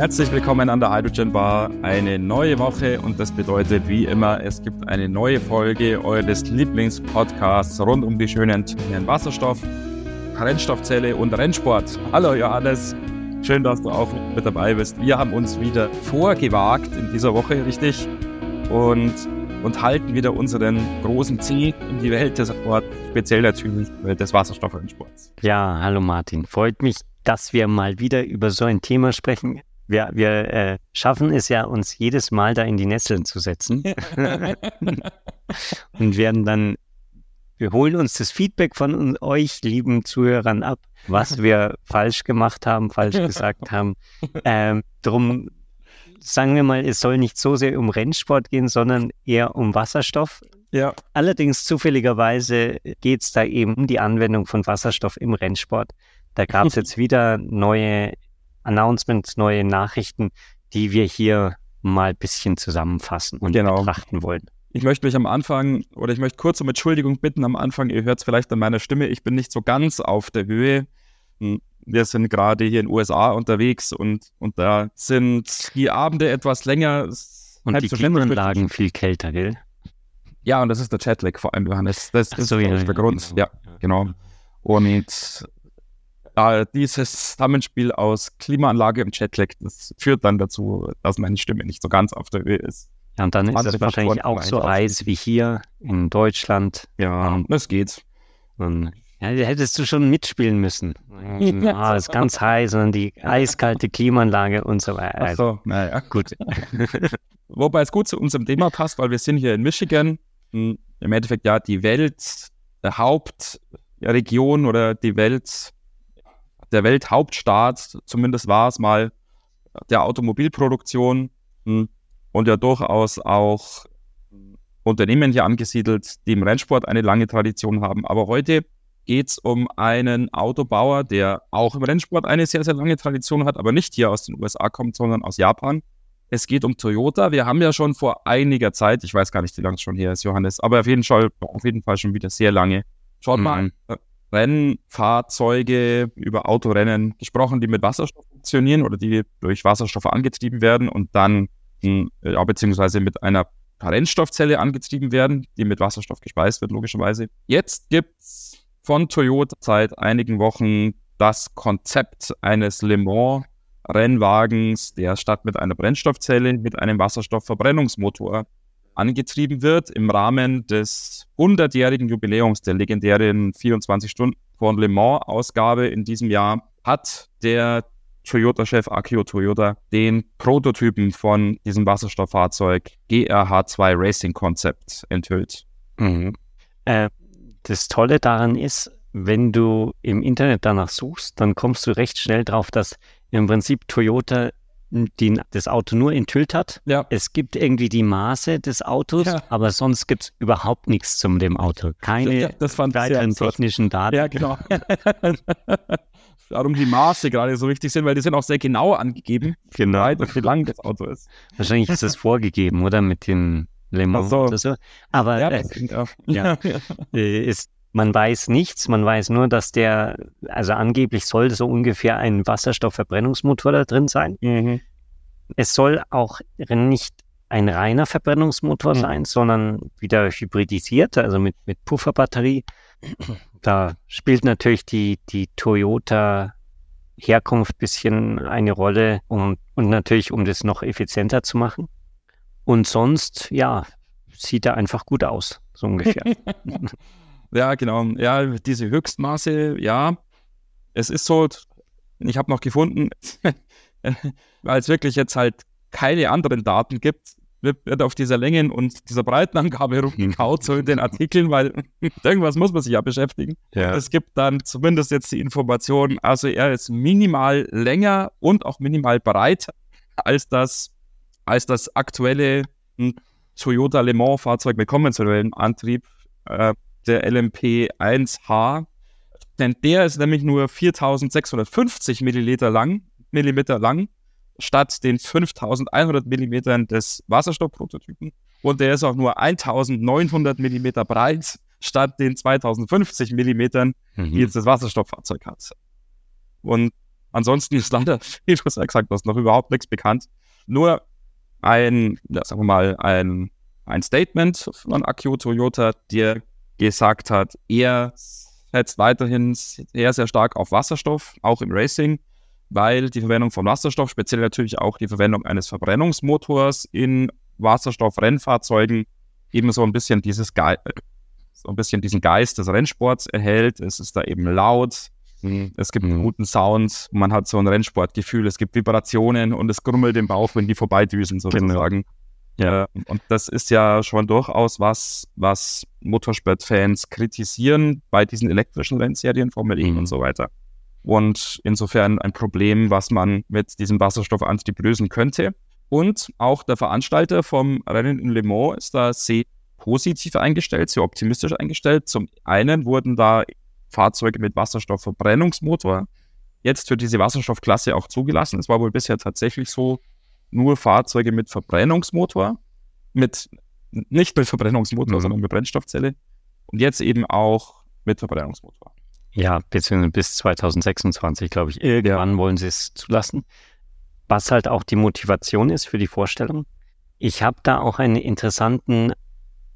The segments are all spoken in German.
Herzlich willkommen an der Hydrogen Bar. Eine neue Woche und das bedeutet wie immer, es gibt eine neue Folge eures Lieblingspodcasts rund um die schönen Themen Wasserstoff, Rennstoffzelle und Rennsport. Hallo Johannes, schön, dass du auch mit dabei bist. Wir haben uns wieder vorgewagt in dieser Woche, richtig? Und, und halten wieder unseren großen Ziel in die Welt des Sports, speziell natürlich des Wasserstoffrennsports. Ja, hallo Martin. Freut mich, dass wir mal wieder über so ein Thema sprechen. Wir, wir äh, schaffen es ja, uns jedes Mal da in die Nesseln zu setzen und werden dann, wir holen uns das Feedback von euch, lieben Zuhörern, ab, was wir falsch gemacht haben, falsch gesagt haben. Ähm, drum sagen wir mal, es soll nicht so sehr um Rennsport gehen, sondern eher um Wasserstoff. Ja. Allerdings zufälligerweise geht es da eben um die Anwendung von Wasserstoff im Rennsport. Da gab es jetzt wieder neue Announcements, neue Nachrichten, die wir hier mal ein bisschen zusammenfassen und genau. betrachten wollen. Ich möchte mich am Anfang oder ich möchte kurz um Entschuldigung bitten am Anfang. Ihr hört es vielleicht an meiner Stimme. Ich bin nicht so ganz auf der Höhe. Hm, wir sind gerade hier in den USA unterwegs und, und da sind die Abende etwas länger. Und die so Klimaanlagen viel kälter, gell? Ja, und das ist der Jetlag vor allem, Johannes. Das, das so, ist ja, der Grund. Genau. Ja, genau. Und äh, dieses Zusammenspiel aus Klimaanlage und Jetlag, das führt dann dazu, dass meine Stimme nicht so ganz auf der Höhe ist. Ja, und dann ist es wahrscheinlich auch so heiß wie hier in Deutschland. Ja, um, das geht. Und, ja, hättest du schon mitspielen müssen. ah, es ist ganz heiß und die eiskalte Klimaanlage und so weiter. Ach so, naja, gut. Wobei es gut zu unserem Thema passt, weil wir sind hier in Michigan. Hm, Im Endeffekt ja die Welt, der Hauptregion oder die Welt der Welthauptstaat, zumindest war es mal der Automobilproduktion hm, und ja durchaus auch Unternehmen hier angesiedelt, die im Rennsport eine lange Tradition haben. Aber heute geht es um einen Autobauer, der auch im Rennsport eine sehr, sehr lange Tradition hat, aber nicht hier aus den USA kommt, sondern aus Japan. Es geht um Toyota. Wir haben ja schon vor einiger Zeit, ich weiß gar nicht, wie lange es schon her ist, Johannes, aber auf jeden Fall, auf jeden Fall schon wieder sehr lange. Schaut mhm. mal, Rennfahrzeuge, über Autorennen gesprochen, die mit Wasserstoff funktionieren oder die durch Wasserstoff angetrieben werden und dann, hm, ja, beziehungsweise mit einer Brennstoffzelle angetrieben werden, die mit Wasserstoff gespeist wird, logischerweise. Jetzt gibt's von Toyota seit einigen Wochen das Konzept eines Le Mans Rennwagens, der statt mit einer Brennstoffzelle mit einem Wasserstoffverbrennungsmotor angetrieben wird im Rahmen des 100-jährigen Jubiläums der legendären 24 Stunden von Le Mans Ausgabe in diesem Jahr hat der Toyota-Chef Akio Toyota den Prototypen von diesem Wasserstofffahrzeug GRH2 Racing Concept enthüllt. Mhm. Äh, das Tolle daran ist, wenn du im Internet danach suchst, dann kommst du recht schnell drauf, dass im Prinzip Toyota die das Auto nur enthüllt hat. Ja. Es gibt irgendwie die Maße des Autos, ja. aber sonst gibt es überhaupt nichts zum dem Auto. Keine ja, weiteren technischen Daten. Ja, genau. Darum die Maße gerade so wichtig sind, weil die sind auch sehr genau angegeben, genau. und wie lang das Auto ist. Wahrscheinlich ist das vorgegeben, oder? Mit den Le Mans so. oder so. Aber ja, äh, ja, äh, ist man weiß nichts, man weiß nur, dass der, also angeblich soll so ungefähr ein Wasserstoffverbrennungsmotor da drin sein. Mhm. Es soll auch nicht ein reiner Verbrennungsmotor mhm. sein, sondern wieder hybridisiert, also mit, mit Pufferbatterie. Da spielt natürlich die, die Toyota Herkunft bisschen eine Rolle um, und natürlich, um das noch effizienter zu machen. Und sonst, ja, sieht er einfach gut aus, so ungefähr. Ja, genau. Ja, diese Höchstmaße, ja. Es ist so, ich habe noch gefunden, weil es wirklich jetzt halt keine anderen Daten gibt, wird auf dieser Längen- und dieser Breitenangabe rumgekaut, so in den Artikeln, weil irgendwas muss man sich ja beschäftigen. Ja. Es gibt dann zumindest jetzt die Information, also er ist minimal länger und auch minimal breiter als das, als das aktuelle hm, Toyota Le Mans Fahrzeug mit konventionellem Antrieb. Äh, der LMP1H, denn der ist nämlich nur 4650 Milliliter lang, Millimeter lang, statt den 5100 Millimetern des Wasserstoffprototypen. Und der ist auch nur 1900 Millimeter breit, statt den 2050 Millimetern, mhm. die jetzt das Wasserstofffahrzeug hat. Und ansonsten ist leider, wie du ja gesagt hast, noch überhaupt nichts bekannt. Nur ein, ja, sagen wir mal, ein, ein Statement von Akio Toyota, der gesagt hat, er setzt weiterhin sehr, sehr stark auf Wasserstoff, auch im Racing, weil die Verwendung von Wasserstoff, speziell natürlich auch die Verwendung eines Verbrennungsmotors in Wasserstoff-Rennfahrzeugen eben so ein bisschen dieses Ge so ein bisschen diesen Geist des Rennsports erhält. Es ist da eben laut, mhm. es gibt mhm. guten Sound, man hat so ein Rennsportgefühl, es gibt Vibrationen und es grummelt im Bauch, wenn die vorbeidüsen sozusagen. Genau. Ja, und das ist ja schon durchaus was, was Motorsportfans kritisieren bei diesen elektrischen Rennserien, Formel E mhm. und so weiter. Und insofern ein Problem, was man mit diesem Wasserstoffantrieb lösen könnte. Und auch der Veranstalter vom Rennen in Le Mans ist da sehr positiv eingestellt, sehr optimistisch eingestellt. Zum einen wurden da Fahrzeuge mit Wasserstoffverbrennungsmotor jetzt für diese Wasserstoffklasse auch zugelassen. Es war wohl bisher tatsächlich so, nur Fahrzeuge mit Verbrennungsmotor, mit nicht mit Verbrennungsmotor, mhm. sondern mit Brennstoffzelle und jetzt eben auch mit Verbrennungsmotor. Ja, beziehungsweise bis 2026, glaube ich. Irgendwann ja. wollen sie es zulassen. Was halt auch die Motivation ist für die Vorstellung. Ich habe da auch eine interessanten,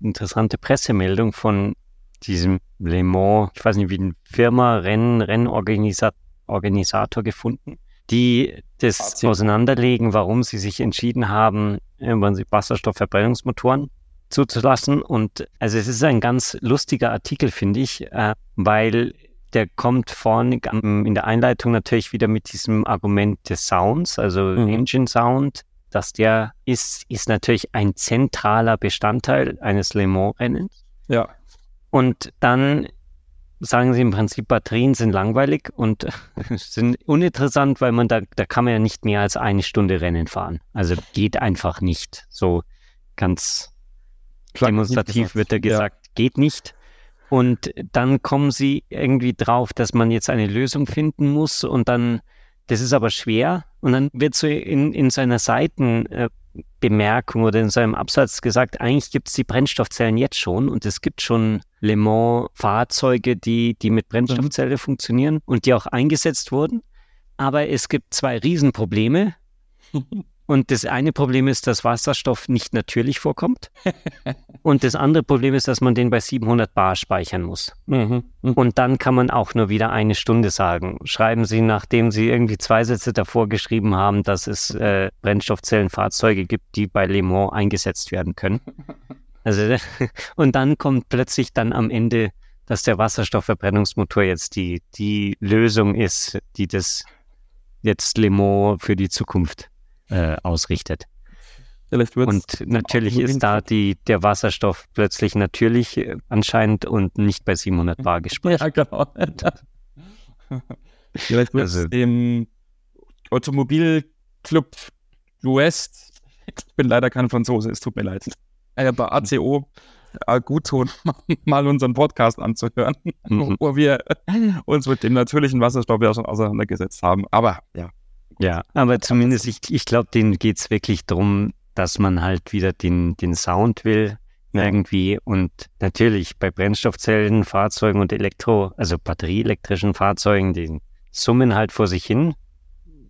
interessante Pressemeldung von diesem Le Mans, ich weiß nicht, wie eine Firma, Renn, Rennorganisator gefunden die das auseinanderlegen, warum sie sich entschieden haben, Wasserstoffverbrennungsmotoren zuzulassen. Und also es ist ein ganz lustiger Artikel, finde ich, äh, weil der kommt vorne in der Einleitung natürlich wieder mit diesem Argument des Sounds, also mhm. Engine Sound, dass der ist, ist natürlich ein zentraler Bestandteil eines Le Mans-Rennens. Ja. Und dann sagen sie im Prinzip, Batterien sind langweilig und sind uninteressant, weil man da, da kann man ja nicht mehr als eine Stunde Rennen fahren. Also geht einfach nicht. So ganz demonstrativ wird da gesagt, ja. geht nicht. Und dann kommen sie irgendwie drauf, dass man jetzt eine Lösung finden muss und dann, das ist aber schwer. Und dann wird so in, in seiner Seiten, äh, oder in seinem Absatz gesagt, eigentlich gibt es die Brennstoffzellen jetzt schon und es gibt schon Le Mans-Fahrzeuge, die, die mit Brennstoffzelle mhm. funktionieren und die auch eingesetzt wurden. Aber es gibt zwei Riesenprobleme. Und das eine Problem ist, dass Wasserstoff nicht natürlich vorkommt. Und das andere Problem ist, dass man den bei 700 Bar speichern muss. Mhm. Mhm. Und dann kann man auch nur wieder eine Stunde sagen. Schreiben Sie, nachdem Sie irgendwie zwei Sätze davor geschrieben haben, dass es äh, Brennstoffzellenfahrzeuge gibt, die bei Le Mans eingesetzt werden können. Also, und dann kommt plötzlich dann am Ende, dass der Wasserstoffverbrennungsmotor jetzt die, die Lösung ist, die das jetzt Le Mans für die Zukunft äh, ausrichtet. Und natürlich ist da die, der Wasserstoff plötzlich natürlich äh, anscheinend und nicht bei 700 Bar gespeichert. Ja, genau. Vielleicht wird also, dem Automobilclub West, ich bin leider kein Franzose, es tut mir leid, äh, bei ACO äh, gut tun, mal unseren Podcast anzuhören, mhm. wo wir uns mit dem natürlichen Wasserstoff ja schon auseinandergesetzt haben. Aber ja, ja, aber zumindest, ich, ich glaube, denen geht es wirklich darum, dass man halt wieder den, den Sound will irgendwie. Und natürlich bei Brennstoffzellen, Fahrzeugen und Elektro, also batterieelektrischen Fahrzeugen, die summen halt vor sich hin.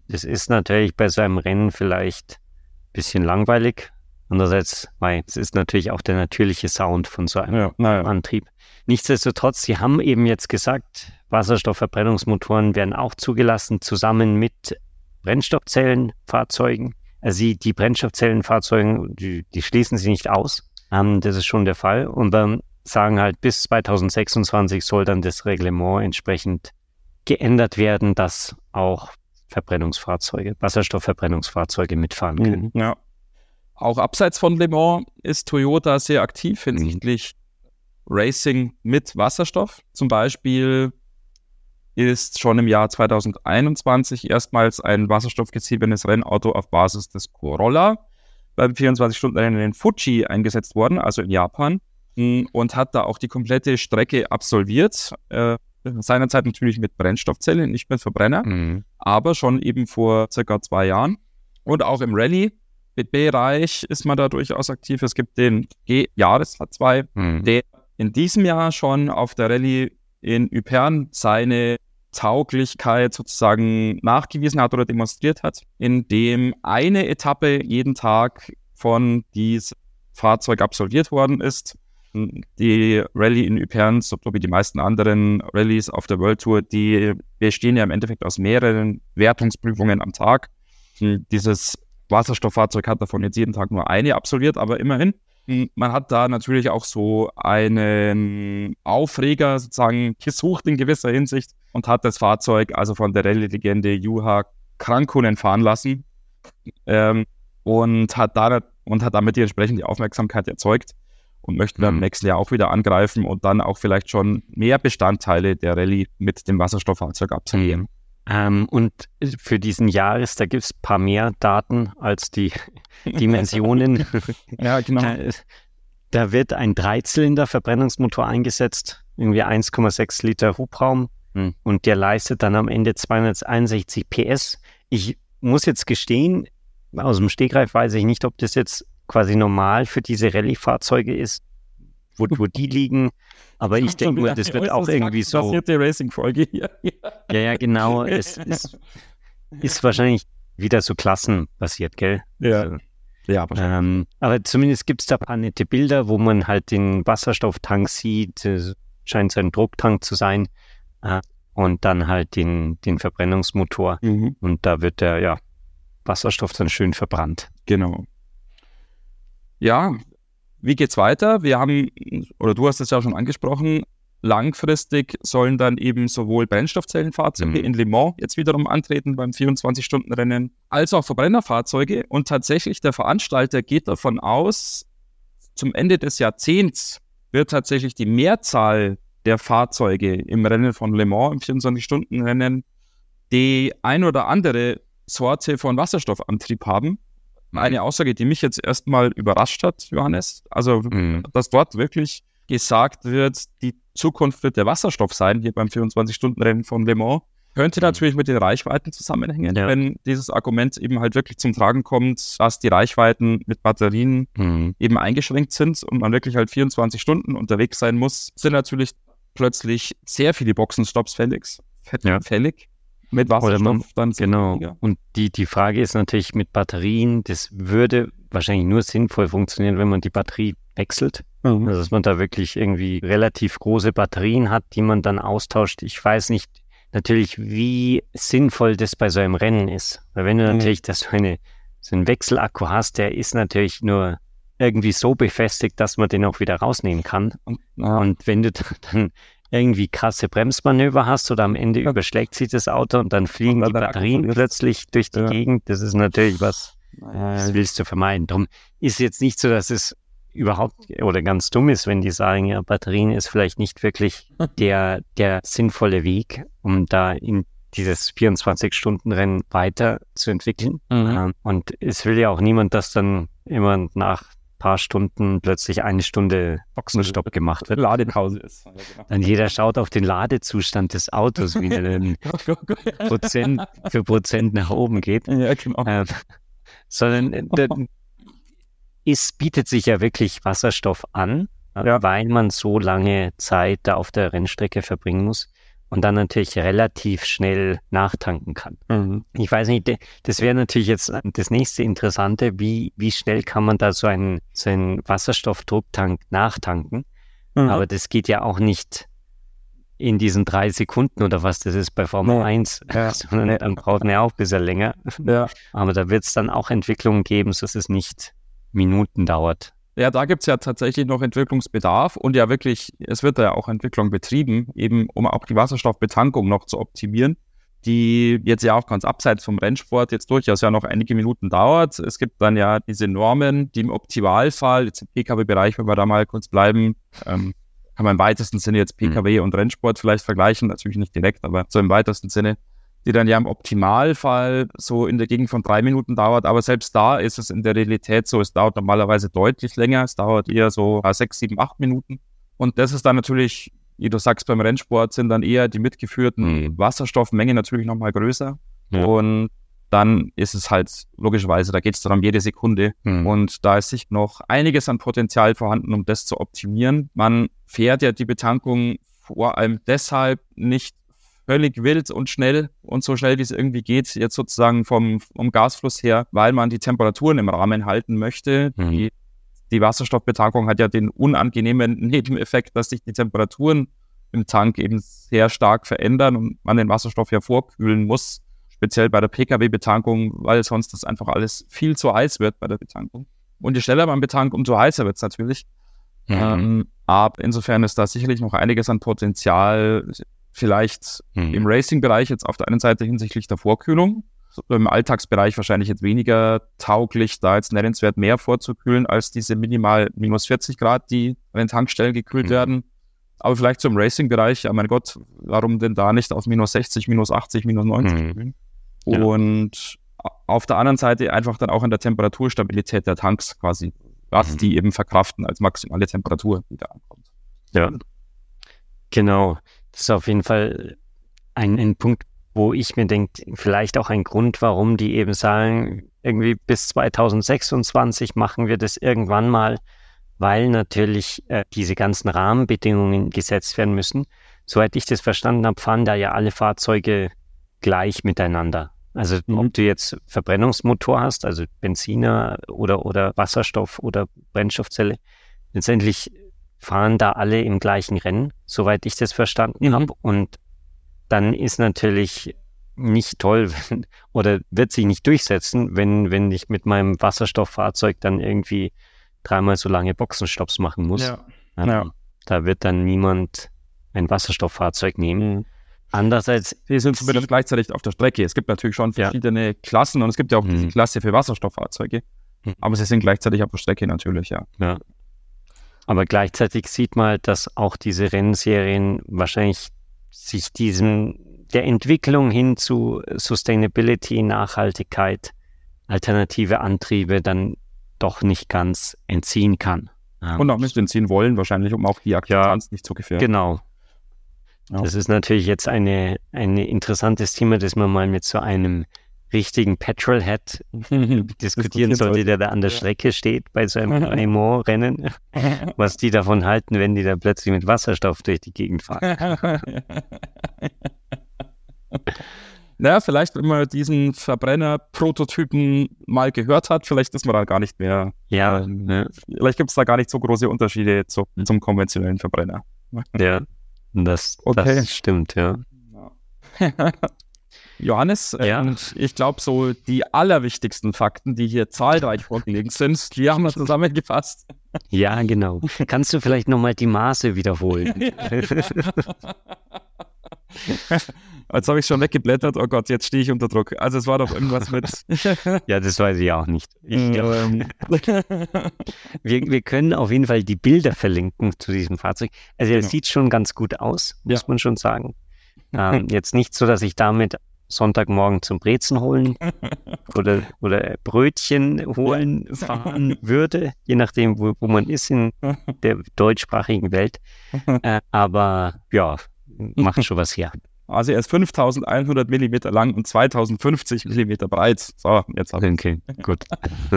Das ist natürlich bei so einem Rennen vielleicht ein bisschen langweilig. Andererseits, weil es ist natürlich auch der natürliche Sound von so einem ja, ja. Antrieb. Nichtsdestotrotz, Sie haben eben jetzt gesagt, Wasserstoffverbrennungsmotoren werden auch zugelassen, zusammen mit Brennstoffzellenfahrzeugen. Also die, die Brennstoffzellenfahrzeugen, die, die schließen sie nicht aus. Ähm, das ist schon der Fall. Und dann sagen halt, bis 2026 soll dann das Reglement entsprechend geändert werden, dass auch Verbrennungsfahrzeuge, Wasserstoffverbrennungsfahrzeuge mitfahren können. Mhm, ja. Auch abseits von Le Mans ist Toyota sehr aktiv hinsichtlich mhm. Racing mit Wasserstoff. Zum Beispiel ist schon im Jahr 2021 erstmals ein wasserstoffgetriebenes Rennauto auf Basis des Corolla beim 24-Stunden-Rennen in Fuji eingesetzt worden, also in Japan, hm, und hat da auch die komplette Strecke absolviert. Äh, seinerzeit natürlich mit Brennstoffzelle, nicht mit Verbrenner, mhm. aber schon eben vor circa zwei Jahren. Und auch im Rallye-Bereich ist man da durchaus aktiv. Es gibt den G-Jahres H2, mhm. der in diesem Jahr schon auf der Rallye in Ypern seine Tauglichkeit sozusagen nachgewiesen hat oder demonstriert hat, indem eine Etappe jeden Tag von diesem Fahrzeug absolviert worden ist. Die Rallye in Ypern, so wie die meisten anderen Rallyes auf der World Tour, die bestehen ja im Endeffekt aus mehreren Wertungsprüfungen am Tag. Dieses Wasserstofffahrzeug hat davon jetzt jeden Tag nur eine absolviert, aber immerhin. Man hat da natürlich auch so einen Aufreger sozusagen gesucht in gewisser Hinsicht und hat das Fahrzeug also von der Rallye-Legende Juha Krankunen fahren lassen ähm, und, hat da, und hat damit die entsprechende Aufmerksamkeit erzeugt und möchte dann mhm. im nächsten Jahr auch wieder angreifen und dann auch vielleicht schon mehr Bestandteile der Rallye mit dem Wasserstofffahrzeug absolvieren. Ähm, und für diesen Jahres, da gibt es ein paar mehr Daten als die Dimensionen. ja, genau. Da, da wird ein Dreizylinder-Verbrennungsmotor eingesetzt, irgendwie 1,6 Liter Hubraum hm. und der leistet dann am Ende 261 PS. Ich muss jetzt gestehen, aus dem Stegreif weiß ich nicht, ob das jetzt quasi normal für diese Rallye-Fahrzeuge ist, wo, wo die liegen. Aber ich denke mal, das wird auch irgendwie so. Passierte Racing-Folge hier. ja, ja, genau. Es, es ist wahrscheinlich wieder so klassenbasiert, gell? Ja. Also, ja, ähm, aber zumindest gibt es da ein paar nette Bilder, wo man halt den Wasserstofftank sieht. Es scheint so ein Drucktank zu sein. Äh, und dann halt den, den Verbrennungsmotor. Mhm. Und da wird der ja, Wasserstoff dann schön verbrannt. Genau. Ja, wie geht's weiter? Wir haben, oder du hast es ja schon angesprochen, langfristig sollen dann eben sowohl Brennstoffzellenfahrzeuge mhm. in Le Mans jetzt wiederum antreten beim 24-Stunden-Rennen, als auch Verbrennerfahrzeuge. Und tatsächlich der Veranstalter geht davon aus, zum Ende des Jahrzehnts wird tatsächlich die Mehrzahl der Fahrzeuge im Rennen von Le Mans, im 24-Stunden-Rennen, die ein oder andere Sorte von Wasserstoffantrieb haben eine Aussage, die mich jetzt erstmal überrascht hat, Johannes. Also, mhm. dass dort wirklich gesagt wird, die Zukunft wird der Wasserstoff sein, hier beim 24-Stunden-Rennen von Le Mans. Könnte mhm. natürlich mit den Reichweiten zusammenhängen, ja. wenn dieses Argument eben halt wirklich zum Tragen kommt, dass die Reichweiten mit Batterien mhm. eben eingeschränkt sind und man wirklich halt 24 Stunden unterwegs sein muss, sind natürlich plötzlich sehr viele Boxenstops fällig. Ja. fällig mit Wasserstoff man, dann genau. Weniger. Und die, die Frage ist natürlich mit Batterien, das würde wahrscheinlich nur sinnvoll funktionieren, wenn man die Batterie wechselt. Mhm. Also dass man da wirklich irgendwie relativ große Batterien hat, die man dann austauscht. Ich weiß nicht natürlich, wie sinnvoll das bei so einem Rennen ist. Weil wenn du mhm. natürlich das so, eine, so einen Wechselakku hast, der ist natürlich nur irgendwie so befestigt, dass man den auch wieder rausnehmen kann. Und, ja. und wenn du dann irgendwie krasse Bremsmanöver hast oder am Ende überschlägt sich das Auto und dann fliegen und die Batterien plötzlich durch die ja. Gegend. Das ist natürlich was, das willst du vermeiden. Darum ist jetzt nicht so, dass es überhaupt oder ganz dumm ist, wenn die sagen, ja, Batterien ist vielleicht nicht wirklich der, der sinnvolle Weg, um da in dieses 24-Stunden-Rennen weiterzuentwickeln. Mhm. Ähm, und es will ja auch niemand, dass dann immer nach paar Stunden plötzlich eine Stunde Boxenstopp gemacht wird. Ladepause ist. Genau. Dann jeder schaut auf den Ladezustand des Autos, wie der dann Prozent für Prozent nach oben geht. Ja, genau. Ähm, sondern äh, es bietet sich ja wirklich Wasserstoff an, ja. weil man so lange Zeit da auf der Rennstrecke verbringen muss und dann natürlich relativ schnell nachtanken kann. Mhm. Ich weiß nicht, das wäre natürlich jetzt das nächste Interessante, wie, wie schnell kann man da so einen, so einen Wasserstoffdrucktank nachtanken? Mhm. Aber das geht ja auch nicht in diesen drei Sekunden oder was das ist bei Formel nee. 1, ja. sondern nee. dann braucht man ja auch ein bisschen länger. Ja. Aber da wird es dann auch Entwicklungen geben, dass es nicht Minuten dauert. Ja, da gibt es ja tatsächlich noch Entwicklungsbedarf und ja wirklich, es wird ja auch Entwicklung betrieben, eben um auch die Wasserstoffbetankung noch zu optimieren, die jetzt ja auch ganz abseits vom Rennsport jetzt durchaus ja noch einige Minuten dauert. Es gibt dann ja diese Normen, die im Optimalfall, jetzt im Pkw-Bereich, wenn wir da mal kurz bleiben, ähm, kann man im weitesten Sinne jetzt Pkw mhm. und Rennsport vielleicht vergleichen, natürlich nicht direkt, aber so im weitesten Sinne die dann ja im Optimalfall so in der Gegend von drei Minuten dauert. Aber selbst da ist es in der Realität so, es dauert normalerweise deutlich länger. Es dauert eher so sechs, sieben, acht Minuten. Und das ist dann natürlich, wie du sagst, beim Rennsport sind dann eher die mitgeführten mhm. Wasserstoffmengen natürlich nochmal größer. Ja. Und dann ist es halt logischerweise, da geht es dann um jede Sekunde. Mhm. Und da ist sich noch einiges an Potenzial vorhanden, um das zu optimieren. Man fährt ja die Betankung vor allem deshalb nicht völlig wild und schnell und so schnell wie es irgendwie geht, jetzt sozusagen vom, vom Gasfluss her, weil man die Temperaturen im Rahmen halten möchte. Mhm. Die, die Wasserstoffbetankung hat ja den unangenehmen Nebeneffekt, dass sich die Temperaturen im Tank eben sehr stark verändern und man den Wasserstoff ja vorkühlen muss, speziell bei der Pkw-Betankung, weil sonst das einfach alles viel zu heiß wird bei der Betankung. Und je schneller man betankt, umso heißer wird es natürlich. Mhm. Ähm, aber insofern ist da sicherlich noch einiges an Potenzial, vielleicht mhm. im Racing-Bereich jetzt auf der einen Seite hinsichtlich der Vorkühlung, im Alltagsbereich wahrscheinlich jetzt weniger tauglich, da jetzt nennenswert mehr vorzukühlen als diese minimal minus 40 Grad, die an den Tankstellen gekühlt mhm. werden. Aber vielleicht zum Racing-Bereich, ja mein Gott, warum denn da nicht auf minus 60, minus 80, minus 90 mhm. kühlen? Ja. Und auf der anderen Seite einfach dann auch an der Temperaturstabilität der Tanks quasi, was mhm. die eben verkraften als maximale Temperatur, die da ankommt. Ja, genau. Das ist auf jeden Fall ein, ein Punkt, wo ich mir denke, vielleicht auch ein Grund, warum die eben sagen, irgendwie bis 2026 machen wir das irgendwann mal, weil natürlich äh, diese ganzen Rahmenbedingungen gesetzt werden müssen. Soweit ich das verstanden habe, fahren da ja alle Fahrzeuge gleich miteinander. Also mhm. ob du jetzt Verbrennungsmotor hast, also Benziner oder, oder Wasserstoff oder Brennstoffzelle, letztendlich fahren da alle im gleichen Rennen, soweit ich das verstanden mhm. habe. Und dann ist natürlich nicht toll wenn, oder wird sich nicht durchsetzen, wenn, wenn ich mit meinem Wasserstofffahrzeug dann irgendwie dreimal so lange Boxenstopps machen muss. Ja. Ja, da wird dann niemand ein Wasserstofffahrzeug nehmen. Mhm. Andererseits. Wir sind zumindest gleichzeitig auf der Strecke. Es gibt natürlich schon verschiedene. Klassen und es gibt ja auch mhm. diese Klasse für Wasserstofffahrzeuge. Mhm. Aber sie sind gleichzeitig auf der Strecke natürlich, ja. Ja. Aber gleichzeitig sieht man, dass auch diese Rennserien wahrscheinlich sich diesem, der Entwicklung hin zu Sustainability, Nachhaltigkeit, alternative Antriebe dann doch nicht ganz entziehen kann. Ja. Und auch nicht entziehen wollen, wahrscheinlich, um auch die Akzeptanz ja, nicht zu gefährden. Genau. Ja. Das ist natürlich jetzt eine, ein interessantes Thema, das man mal mit so einem richtigen Petrolhead diskutieren sollte, der da an der Strecke steht bei so einem IMO-Rennen, was die davon halten, wenn die da plötzlich mit Wasserstoff durch die Gegend fahren. naja, vielleicht, wenn man diesen Verbrenner-Prototypen mal gehört hat, vielleicht ist man da gar nicht mehr. Ja. Äh, ne? Vielleicht gibt es da gar nicht so große Unterschiede zu, zum konventionellen Verbrenner. Ja, das, okay. das stimmt, ja. Johannes, ja. äh, ich glaube, so die allerwichtigsten Fakten, die hier zahlreich vorgelegt sind, die haben wir zusammengefasst. Ja, genau. Kannst du vielleicht nochmal die Maße wiederholen? Jetzt habe ich schon weggeblättert. Oh Gott, jetzt stehe ich unter Druck. Also es war doch irgendwas mit. ja, das weiß ich auch nicht. Ich, ähm. wir, wir können auf jeden Fall die Bilder verlinken zu diesem Fahrzeug. Also es genau. sieht schon ganz gut aus, muss ja. man schon sagen. Ähm, jetzt nicht so, dass ich damit Sonntagmorgen zum Brezen holen oder, oder Brötchen holen fahren würde, je nachdem, wo, wo man ist in der deutschsprachigen Welt. Äh, aber ja, macht schon was her. Also er ist 5100 Millimeter lang und 2050 Millimeter breit. So, jetzt habe ich Okay, gut.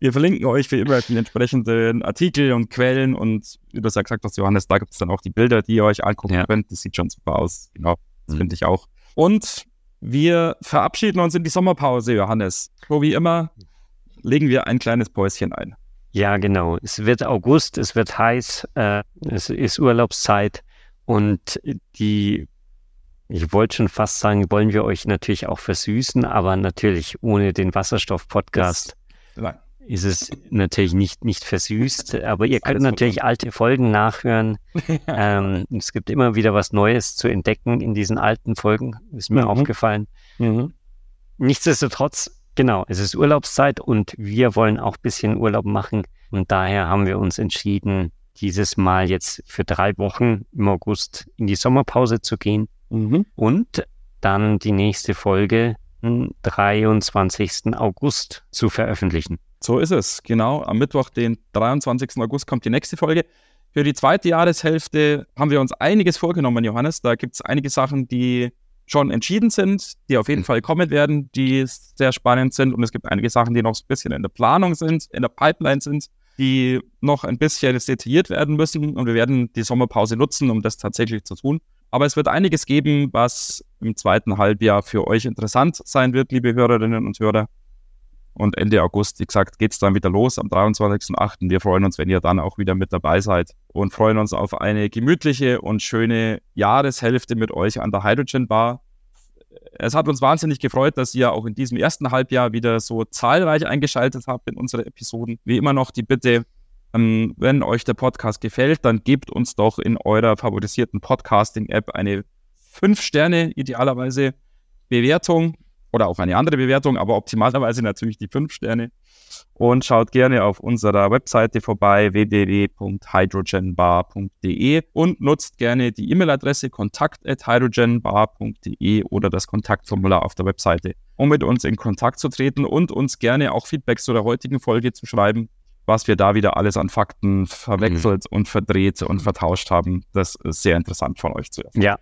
Wir verlinken euch wie immer die entsprechenden Artikel und Quellen und wie du es ja gesagt hast, Johannes, da gibt es dann auch die Bilder, die ihr euch angucken ja. könnt. Das sieht schon super aus. Genau, das mhm. finde ich auch. Und wir verabschieden uns in die Sommerpause, Johannes. So wie immer legen wir ein kleines Päuschen ein. Ja, genau. Es wird August, es wird heiß, äh, es ist Urlaubszeit und die, ich wollte schon fast sagen, wollen wir euch natürlich auch versüßen, aber natürlich ohne den Wasserstoff-Podcast ist es natürlich nicht, nicht versüßt, aber ihr könnt natürlich alte Folgen nachhören. ähm, es gibt immer wieder was Neues zu entdecken in diesen alten Folgen, ist mir mhm. aufgefallen. Mhm. Nichtsdestotrotz, genau, es ist Urlaubszeit und wir wollen auch ein bisschen Urlaub machen und daher haben wir uns entschieden, dieses Mal jetzt für drei Wochen im August in die Sommerpause zu gehen mhm. und dann die nächste Folge am 23. August zu veröffentlichen. So ist es, genau. Am Mittwoch, den 23. August, kommt die nächste Folge. Für die zweite Jahreshälfte haben wir uns einiges vorgenommen, Johannes. Da gibt es einige Sachen, die schon entschieden sind, die auf jeden mhm. Fall kommen werden, die sehr spannend sind. Und es gibt einige Sachen, die noch ein bisschen in der Planung sind, in der Pipeline sind, die noch ein bisschen detailliert werden müssen. Und wir werden die Sommerpause nutzen, um das tatsächlich zu tun. Aber es wird einiges geben, was im zweiten Halbjahr für euch interessant sein wird, liebe Hörerinnen und Hörer. Und Ende August, wie gesagt, geht es dann wieder los am 23.08. Wir freuen uns, wenn ihr dann auch wieder mit dabei seid und freuen uns auf eine gemütliche und schöne Jahreshälfte mit euch an der Hydrogen Bar. Es hat uns wahnsinnig gefreut, dass ihr auch in diesem ersten Halbjahr wieder so zahlreich eingeschaltet habt in unsere Episoden. Wie immer noch die Bitte, ähm, wenn euch der Podcast gefällt, dann gebt uns doch in eurer favorisierten Podcasting-App eine 5 Sterne idealerweise Bewertung oder auch eine andere Bewertung, aber optimalerweise natürlich die fünf Sterne. Und schaut gerne auf unserer Webseite vorbei www.hydrogenbar.de und nutzt gerne die E-Mail-Adresse kontakt@hydrogenbar.de oder das Kontaktformular auf der Webseite, um mit uns in Kontakt zu treten und uns gerne auch Feedback zu der heutigen Folge zu schreiben, was wir da wieder alles an Fakten verwechselt mhm. und verdreht und vertauscht haben. Das ist sehr interessant von euch zu hören. Ja,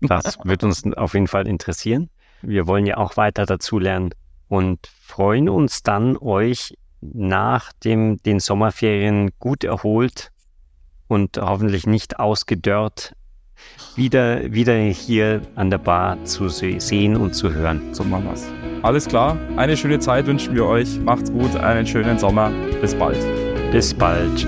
das wird uns auf jeden Fall interessieren. Wir wollen ja auch weiter dazulernen und freuen uns dann, euch nach dem, den Sommerferien gut erholt und hoffentlich nicht ausgedörrt wieder, wieder hier an der Bar zu sehen und zu hören. So machen wir's. Alles klar. Eine schöne Zeit wünschen wir euch. Macht's gut. Einen schönen Sommer. Bis bald. Bis bald.